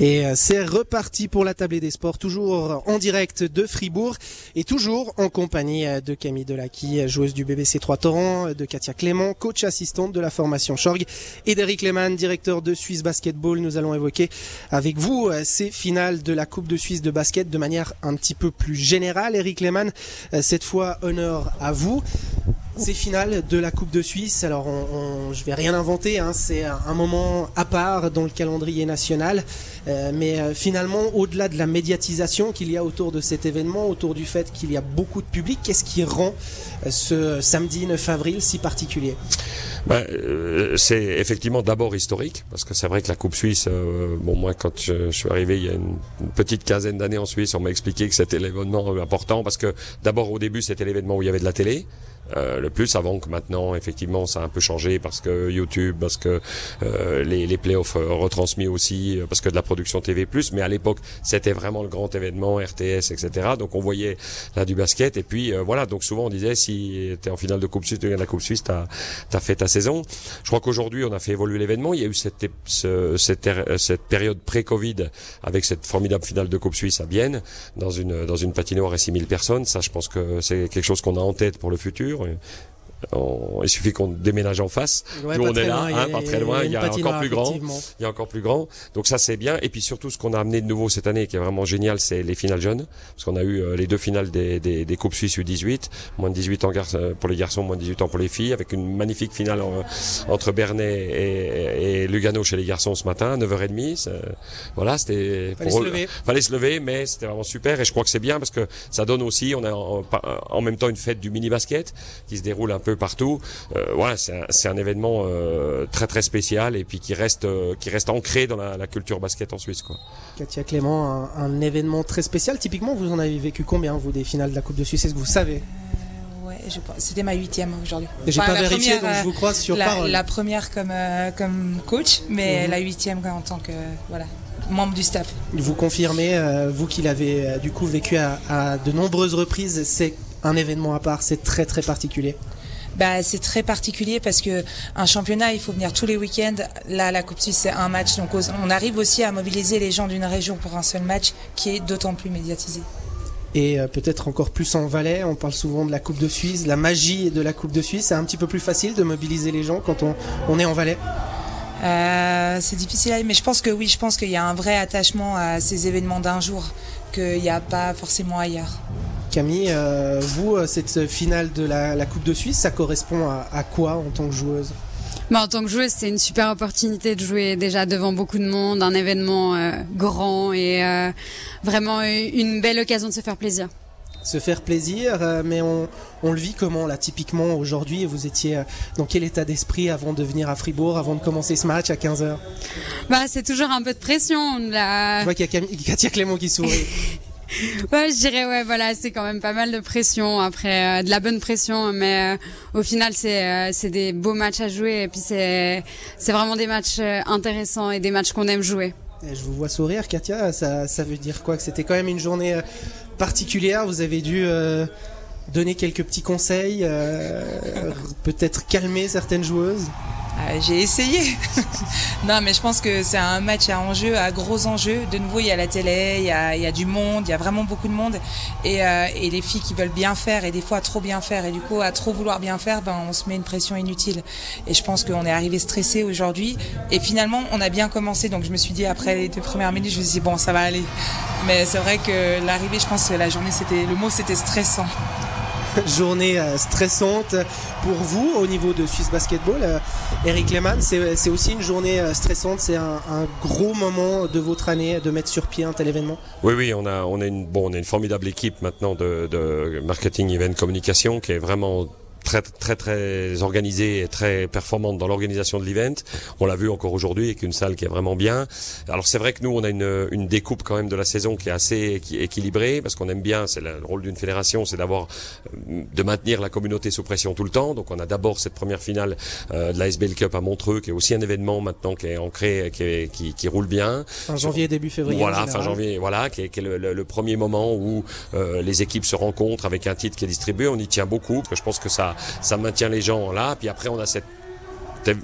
Et euh, c'est reparti pour la tablée des sports, toujours en direct de Fribourg et toujours en compagnie euh, de Camille Delaki, joueuse du BBC 3 Torrent, de Katia Clément, coach assistante de la formation Schorg et d'Eric Lehmann, directeur de Suisse Basketball. Nous allons évoquer avec vous euh, ces finales de la Coupe de Suisse de basket de manière un petit peu plus générale. Eric Lehmann, cette fois honneur à vous. Ces finales de la Coupe de Suisse, alors on, je vais rien inventer, hein, c'est un moment à part dans le calendrier national, euh, mais euh, finalement au-delà de la médiatisation qu'il y a autour de cet événement, autour du fait qu'il y a beaucoup de public, qu'est-ce qui rend euh, ce samedi 9 avril si particulier? Ben, c'est effectivement d'abord historique, parce que c'est vrai que la Coupe Suisse, bon moi quand je, suis arrivé il y a une, petite quinzaine d'années en Suisse, on m'a expliqué que c'était l'événement important, parce que d'abord au début c'était l'événement où il y avait de la télé, euh, le plus avant que maintenant effectivement ça a un peu changé parce que YouTube parce que euh, les, les playoffs euh, retransmis aussi parce que de la production TV mais à l'époque c'était vraiment le grand événement RTS etc donc on voyait là du basket et puis voilà. Donc souvent on disait si tu es en finale de Coupe Suisse tu gagnes la Coupe Suisse t'as as fait ta je crois qu'aujourd'hui on a fait évoluer l'événement. Il y a eu cette ce, cette, cette période pré-Covid avec cette formidable finale de Coupe Suisse à Bienne dans une dans une patinoire et 6000 personnes. Ça je pense que c'est quelque chose qu'on a en tête pour le futur il suffit qu'on déménage en face. Nous on est là, hein, pas très loin. Il y a encore plus grand. Il y a encore plus grand. Donc ça c'est bien. Et puis surtout ce qu'on a amené de nouveau cette année, qui est vraiment génial, c'est les finales jeunes, parce qu'on a eu euh, les deux finales des, des, des coupes suisses U18, moins de 18 ans euh, pour les garçons, moins de 18 ans pour les filles, avec une magnifique finale entre Bernay et, et, Lugano chez les garçons ce matin, 9h30. Voilà, c'était fallait se lever. Fallait se lever, mais c'était vraiment super. Et je crois que c'est bien parce que ça donne aussi, on a en, en même temps une fête du mini basket qui se déroule un peu partout. Euh, voilà, c'est un, événement euh, très très spécial et puis qui reste euh, qui reste ancré dans la, culture basket en Suisse. Quoi. Katia Clément, un, événement très spécial. Typiquement, vous en avez vécu combien vous des finales de la Coupe de Suisse? Est-ce que vous savez? C'était ma huitième aujourd'hui. J'ai pas vérifié, donc je vous crois sur la, parole. La première comme, comme coach, mais mhm. la huitième en tant que voilà, membre du staff. Vous confirmez, vous qui l'avez du coup vécu à, à de nombreuses reprises, c'est un événement à part, c'est très très particulier bah, c'est très particulier parce que un championnat, il faut venir tous les week-ends. Là, la Coupe Suisse, c'est un match. Donc, on arrive aussi à mobiliser les gens d'une région pour un seul match qui est d'autant plus médiatisé. Et euh, peut-être encore plus en Valais, on parle souvent de la Coupe de Suisse, la magie de la Coupe de Suisse. C'est un petit peu plus facile de mobiliser les gens quand on, on est en Valais euh, C'est difficile, mais je pense que oui, je pense qu'il y a un vrai attachement à ces événements d'un jour qu'il n'y a pas forcément ailleurs. Camille, euh, vous, euh, cette finale de la, Coupe de Suisse, ça correspond à, quoi en tant que joueuse? Bah, en tant que joueuse, c'est une super opportunité de jouer déjà devant beaucoup de monde, un événement euh, grand et vraiment une belle occasion de se faire plaisir. Se faire plaisir, mais on, le vit comment là typiquement aujourd'hui Vous étiez dans quel état d'esprit avant de venir à Fribourg, avant de commencer ce match à 15h Bah c'est toujours un peu de pression. Je vois qu'il y a Katia Clément qui sourit. ouais, je dirais ouais, voilà, c'est quand même pas mal de pression après, euh, de la bonne pression, mais euh, au final c'est euh, c'est des beaux matchs à jouer et puis c'est c'est vraiment des matchs intéressants et des matchs qu'on aime jouer. je vous vois sourire, Katia. Ça ça veut dire quoi? Que c'était quand même une journée particulière. Vous avez dû donner quelques petits conseils, peut-être calmer certaines joueuses? Euh, j'ai essayé. non, mais je pense que c'est un match à enjeu, à gros enjeux. De nouveau, il y a la télé, il y a, il y a du monde, il y a vraiment beaucoup de monde. Et, euh, et, les filles qui veulent bien faire et des fois trop bien faire. Et du coup, à trop vouloir bien faire, ben, on se met une pression inutile. Et je pense qu'on est arrivé stressé aujourd'hui. Et finalement, on a bien commencé. Donc je me suis dit, après les deux premières minutes, je me suis dit, bon, ça va aller. Mais c'est vrai que l'arrivée, je pense que la journée, c'était, le mot, c'était stressant. journée euh, stressante pour vous au niveau de Swiss Basketball. Euh, Eric Lehmann, c'est aussi une journée euh, stressante, c'est un, gros moment de votre année de mettre sur pied un tel événement Oui, oui, on a, on a, une, bon, on a une formidable équipe maintenant de, de marketing, event, communication qui est vraiment très très très organisée et très performante dans l'organisation de l'event. On l'a vu encore aujourd'hui avec une salle qui est vraiment bien. Alors c'est vrai que nous on a une, une découpe quand même de la saison qui est assez équilibrée parce qu'on aime bien, c'est le rôle d'une fédération, c'est d'avoir euh, de maintenir la communauté sous pression tout le temps. Donc on a d'abord cette première finale euh, de la SBL Cup à Montreux qui est aussi un événement maintenant qui est ancré, qui, est, qui, qui, roule bien. Fin janvier début février. Voilà, fin janvier, voilà, qui est, qui est le, le, premier moment où euh, les équipes se rencontrent avec un titre qui est distribué. On y tient beaucoup parce que je pense que ça ça, maintient les gens là. Puis après, on a cette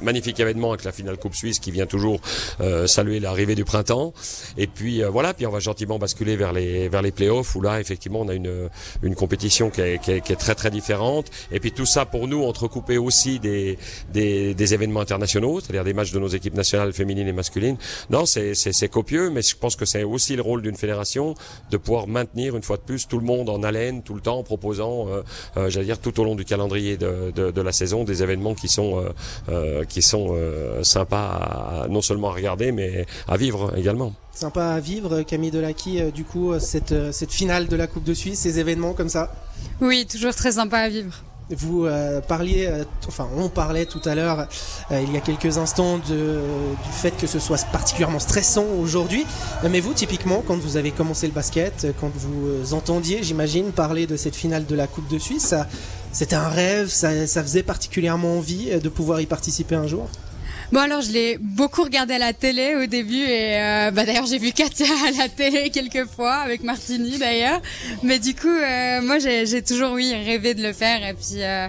magnifique événement avec la finale Coupe Suisse qui vient toujours euh, saluer l'arrivée du printemps. Et puis euh, voilà, puis on va gentiment basculer vers les vers les playoffs où là effectivement on a une une compétition qui est, qui est, qui est très très différente. Et puis tout ça pour nous entrecoupé aussi des des, des événements internationaux, c'est-à-dire des matchs de nos équipes nationales féminines et masculines. Non, c'est c'est copieux, mais je pense que c'est aussi le rôle d'une fédération de pouvoir maintenir une fois de plus tout le monde en haleine tout le temps en proposant, euh, euh, j'allais dire tout au long du calendrier de, de, de, la saison des événements qui sont euh, euh qui sont euh, sympas à, non seulement à regarder mais à vivre également. Sympa à vivre, Camille Delaki, euh, du coup, cette, cette finale de la Coupe de Suisse, ces événements comme ça? Oui, toujours très sympa à vivre. Vous euh, parliez, euh, enfin on parlait tout à l'heure, euh, il y a quelques instants, du fait que ce soit particulièrement stressant aujourd'hui. Mais vous, typiquement, quand vous avez commencé le basket, quand vous entendiez, j'imagine, parler de cette finale de la Coupe de Suisse, c'était un rêve, ça, ça faisait particulièrement envie de pouvoir y participer un jour? Bon alors je l'ai beaucoup regardé à la télé au début et euh, bah d'ailleurs j'ai vu Katia à la télé quelques fois avec Martini d'ailleurs. Mais du coup euh, moi j'ai toujours oui rêvé de le faire et puis euh,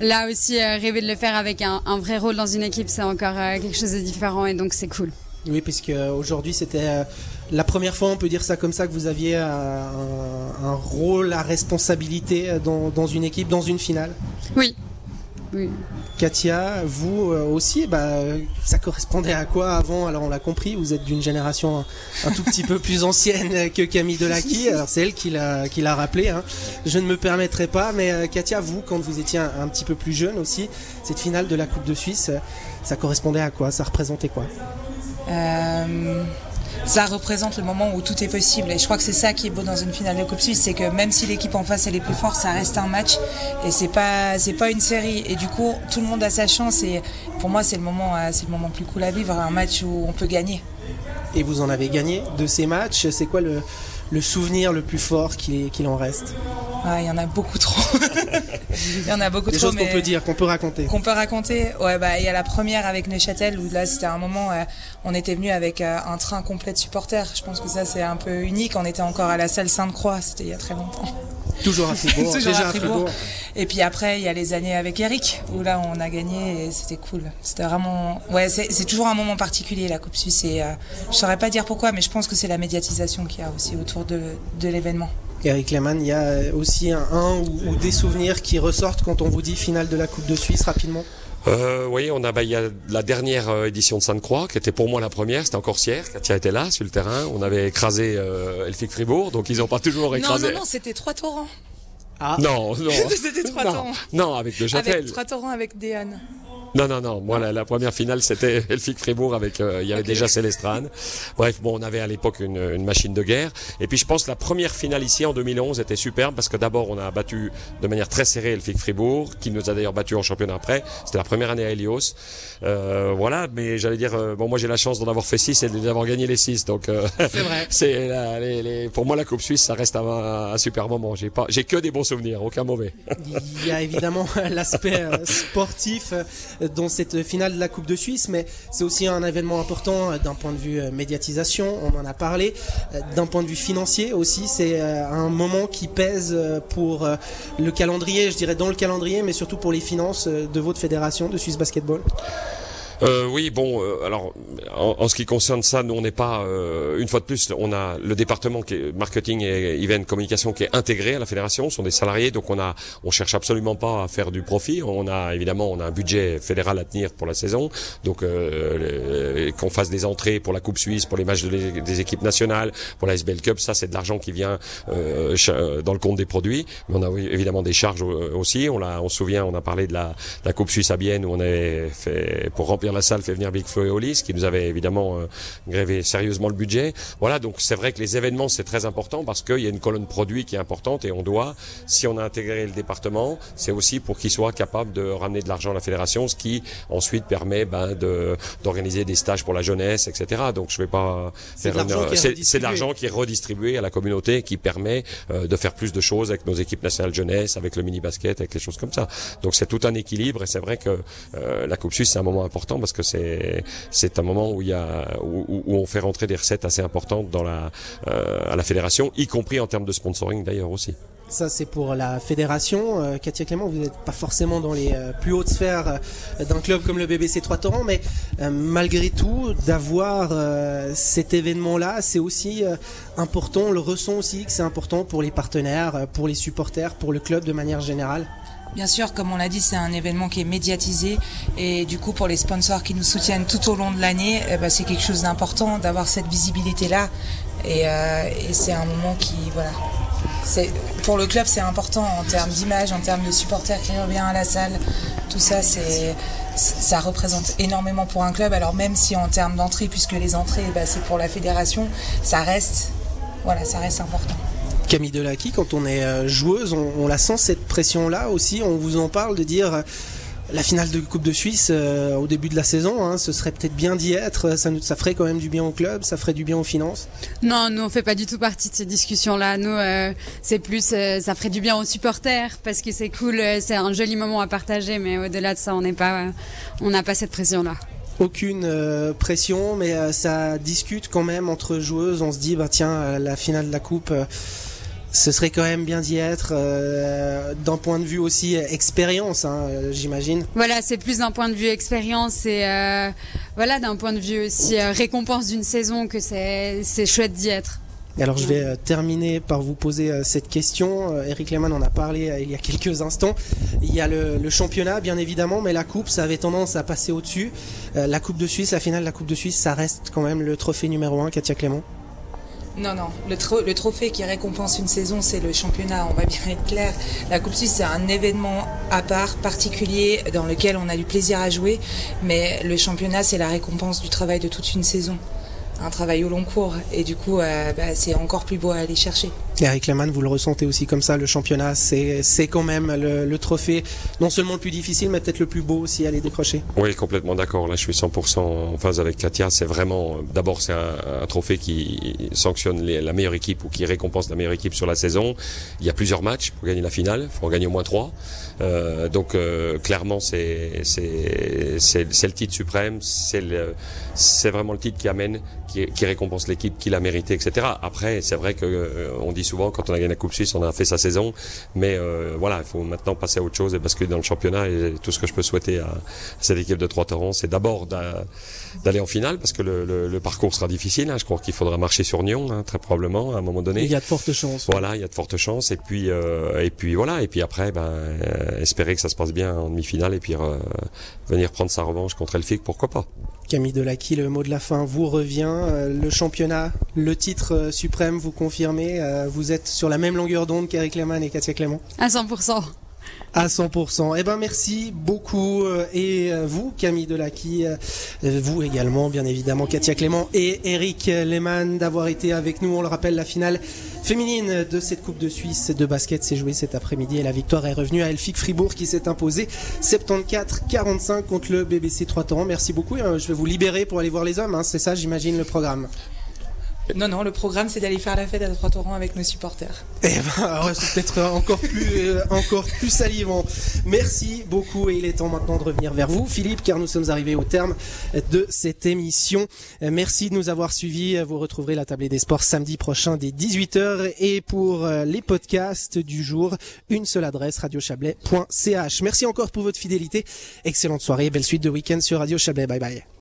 là aussi rêver de le faire avec un, un, vrai rôle dans une équipe c'est encore quelque chose de différent et donc c'est cool. Oui puisque aujourd'hui c'était la première fois on peut dire ça comme ça que vous aviez un, un rôle à responsabilité dans, dans une équipe dans une finale? Oui. Oui. Katia, vous euh, aussi, bah, ça correspondait à quoi avant? Alors on l'a compris, vous êtes d'une génération un, tout petit peu plus ancienne que Camille Delaki. Alors c'est elle qui l'a qui l'a rappelé. Hein. Je ne me permettrai pas, mais euh, Katia, vous, quand vous étiez un, un, petit peu plus jeune aussi, cette finale de la Coupe de Suisse, ça correspondait à quoi? Ça représentait quoi? Euh ça représente le moment où tout est possible. Et je crois que c'est ça qui est beau dans une finale de Coupe Suisse, c'est que même si l'équipe en face elle est plus forte, ça reste un match et c'est pas pas une série. Et du coup, tout le monde a sa chance. Et pour moi, c'est le moment c'est le moment plus cool à vivre, un match où on peut gagner. Et vous en avez gagné de ces matchs. C'est quoi le souvenir le plus fort qu'il qu en reste? Ah, Il y en a beaucoup trop. il y en a beaucoup Des trop. Des choses qu'on peut dire, qu'on peut raconter. Qu'on peut raconter. Ouais, bah il y a la première avec Neuchâtel où là c'était un moment, euh, on était venu avec euh, un train complet de supporters. Je pense que ça c'est un peu unique. On était encore à la salle Sainte-Croix. C'était il y a très longtemps. Toujours à Fribourg. Toujours déjà à Fribourg. Et puis après, il y a les années avec Eric, où là, on a gagné et c'était cool. C'était vraiment, ouais, c'est toujours un moment particulier, la Coupe Suisse. Et euh, je saurais pas dire pourquoi, mais je pense que c'est la médiatisation qu'il y a aussi autour de, de l'événement. Eric Lehmann, il y a aussi un, un ou, ou, des souvenirs qui ressortent quand on vous dit finale de la Coupe de Suisse rapidement euh, oui, on a, bah, il y a la dernière euh, édition de Sainte-Croix, qui était pour moi la première, c'était encore Corsière, Katia était là, sur le terrain, on avait écrasé euh, Elfic Fribourg, donc ils n'ont pas toujours écrasé. Non, non, non, c'était trois torrents. Ah. Non, non. c'était trois non, torrents. Non, avec le Châtel. Avec trois torrents avec Déane. Non, non, non. Moi, la, la première finale, c'était Elfic Fribourg avec. Euh, il y avait okay. déjà Célestrane. Bref, bon, on avait à l'époque une, une, machine de guerre. Et puis, je pense que la première finale ici en 2011 était superbe parce que d'abord, on a battu de manière très serrée Elfic Fribourg, qui nous a d'ailleurs battu en championnat après. C'était la première année à Helios. Euh, voilà, mais j'allais dire, euh, bon, moi, j'ai la chance d'en avoir fait six et d'avoir gagné les six. Donc, euh, c'est les, les, pour moi la Coupe Suisse, ça reste un, un super moment. J'ai pas, j'ai que des bons souvenirs, aucun mauvais. Il y a évidemment l'aspect sportif dans cette finale de la Coupe de Suisse, mais c'est aussi un événement important d'un point de vue médiatisation, on en a parlé, d'un point de vue financier aussi, c'est un moment qui pèse pour le calendrier, je dirais dans le calendrier, mais surtout pour les finances de votre fédération de Suisse Basketball. Euh, oui, bon, euh, alors en, en, ce qui concerne ça, nous on n'est pas euh, une fois de plus, on a le département qui est marketing et event communication qui est intégré à la fédération, sont des salariés, donc on a, on cherche absolument pas à faire du profit. On a évidemment, on a un budget fédéral à tenir pour la saison, donc euh, qu'on fasse des entrées pour la Coupe Suisse, pour les matchs de des équipes nationales, pour la SBL Cup, ça c'est de l'argent qui vient euh, dans le compte des produits. Mais on a évidemment des charges aussi. On l'a, on se souvient, on a parlé de la, la Coupe Suisse à Bienne où on avait fait pour remplir la salle fait venir Big Flo et Olis, qui nous avait évidemment euh, grévé sérieusement le budget. Voilà, donc c'est vrai que les événements c'est très important parce qu'il y a une colonne produit qui est importante et on doit, si on a intégré le département, c'est aussi pour qu'il soit capable de ramener de l'argent à la fédération, ce qui ensuite permet ben, de d'organiser des stages pour la jeunesse, etc. Donc je vais pas c'est faire une... c'est de l'argent qui est redistribué à la communauté, qui permet euh, de faire plus de choses avec nos équipes nationales jeunesse, avec le mini basket, avec les choses comme ça. Donc c'est tout un équilibre et c'est vrai que euh, la Coupe Suisse c'est un moment important parce que c'est un moment où on fait rentrer des recettes assez importantes euh, à la fédération, y compris en termes de sponsoring d'ailleurs aussi. Ça, c'est pour la fédération. Euh, Katia Clément, vous n'êtes pas forcément dans les euh, plus hautes sphères euh, d'un club comme le BBC Trois Torrents, mais malgré tout, d'avoir cet événement-là, c'est aussi important. On le ressent aussi que c'est important pour les partenaires, pour les supporters, pour le club de manière générale. Bien sûr, comme on l'a dit, c'est un événement qui est médiatisé et du coup pour les sponsors qui nous soutiennent tout au long de l'année, eh ben, c'est quelque chose d'important d'avoir cette visibilité-là et, euh, et c'est un moment qui, voilà, pour le club c'est important en termes d'image, en termes de supporters qui reviennent à la salle, tout ça c'est ça représente énormément pour un club. Alors même si en termes d'entrée, puisque les entrées bah, c'est pour la fédération, ça reste voilà, ça reste important. Camille Delacqui, quand on est euh, joueuse, on, la sent cette pression-là aussi. On vous en parle de dire euh, la finale de Coupe de Suisse euh, au début de la saison, hein, ce serait peut-être bien d'y être. Ça, ça ferait quand même du bien au club, ça ferait du bien aux finances. Non, nous on fait pas du tout partie de ces discussions-là. Nous, c'est plus, ça ferait du bien aux supporters parce que c'est cool, c'est un joli moment à partager. Mais au-delà de ça, on n'est pas, on n'a pas cette pression-là aucune pression, mais ça discute quand même entre joueuses. On se dit, bah tiens, la finale de la coupe, ce serait quand même bien d'y être euh, d'un point de vue aussi expérience, hein, j'imagine. Voilà, c'est plus d'un point de vue expérience et euh, voilà d'un point de vue aussi euh, récompense d'une saison que c'est chouette d'y être. Alors je vais terminer par vous poser cette question. Eric Lehmann en a parlé il y a quelques instants. Il y a le, le, championnat bien évidemment, mais la coupe ça avait tendance à passer au-dessus. la coupe de Suisse, la finale de la coupe de Suisse, ça reste quand même le trophée numéro un, Katia Clément? Non, non. Le, trophée qui récompense une saison, c'est le championnat. On va bien être clair. La Coupe Suisse, c'est un événement à part, particulier, dans lequel on a du plaisir à jouer. Mais le championnat, c'est la récompense du travail de toute une saison un travail au long cours et du coup euh, bah, c'est encore plus beau à aller chercher. Eric Lehmann, vous le ressentez aussi comme ça, le championnat, c'est, quand même le, trophée, non seulement le plus difficile, mais peut-être le plus beau aussi à aller décrocher. Oui, complètement d'accord. Là, je suis 100% en phase avec Katia. C'est vraiment, d'abord, c'est un, trophée qui sanctionne la meilleure équipe ou qui récompense la meilleure équipe sur la saison. Il y a plusieurs matchs pour gagner la finale. Il faut en gagner au moins trois. Euh, donc, euh, clairement, c'est, le titre suprême. C'est, le, vraiment le titre qui amène qui, récompense l'équipe qui l'a mérité, etc. Après, c'est vrai que euh, on dit souvent quand on a gagné la Coupe Suisse, on a fait sa saison, mais euh, voilà, il faut maintenant passer à autre chose et basculer dans le championnat. Et tout ce que je peux souhaiter à, cette équipe de Trois Torrents, c'est d'abord d'aller en finale parce que le, parcours sera difficile. Hein. Je crois qu'il faudra marcher sur Nyon, hein, très probablement à un moment donné. Il y a de fortes chances. Voilà, il y a de fortes chances. Et puis euh, et puis voilà, et puis après, ben espérer que ça se passe bien en demi-finale et puis venir prendre sa revanche contre Elfic, pourquoi pas. Camille Delacqui, le mot de la fin vous revient. Euh, le championnat, le titre euh, suprême, vous confirmez. Euh, vous êtes sur la même longueur d'onde qu'Eric Lehmann et Katia Clément? À 100% à 100%. Eh ben merci beaucoup et vous Camille Delacqui, vous également bien évidemment Katia Clément et Eric Lehmann d'avoir été avec nous. On le rappelle la finale féminine de cette Coupe de Suisse de basket s'est jouée cet après-midi et la victoire est revenue à Elfic Fribourg qui s'est imposé 74-45 contre le BBC 3 Torrents. Merci beaucoup. Euh, je vais vous libérer pour aller voir les hommes. Hein. C'est ça, j'imagine, le programme. Non, non, le programme c'est d'aller faire la fête à Trois-Torrents avec nos supporters. Eh ben, c'est peut-être encore plus, euh, encore plus salivant. Merci beaucoup et il est temps maintenant de revenir vers vous, Philippe, car nous sommes arrivés au terme de cette émission. Euh, merci de nous avoir suivis. Vous retrouverez la table des sports samedi prochain dès 18h et pour euh, les podcasts du jour, une seule adresse radiochablais.ch. Merci encore pour votre fidélité. Excellente soirée, belle suite de week-end sur Radio Chablais. Bye bye.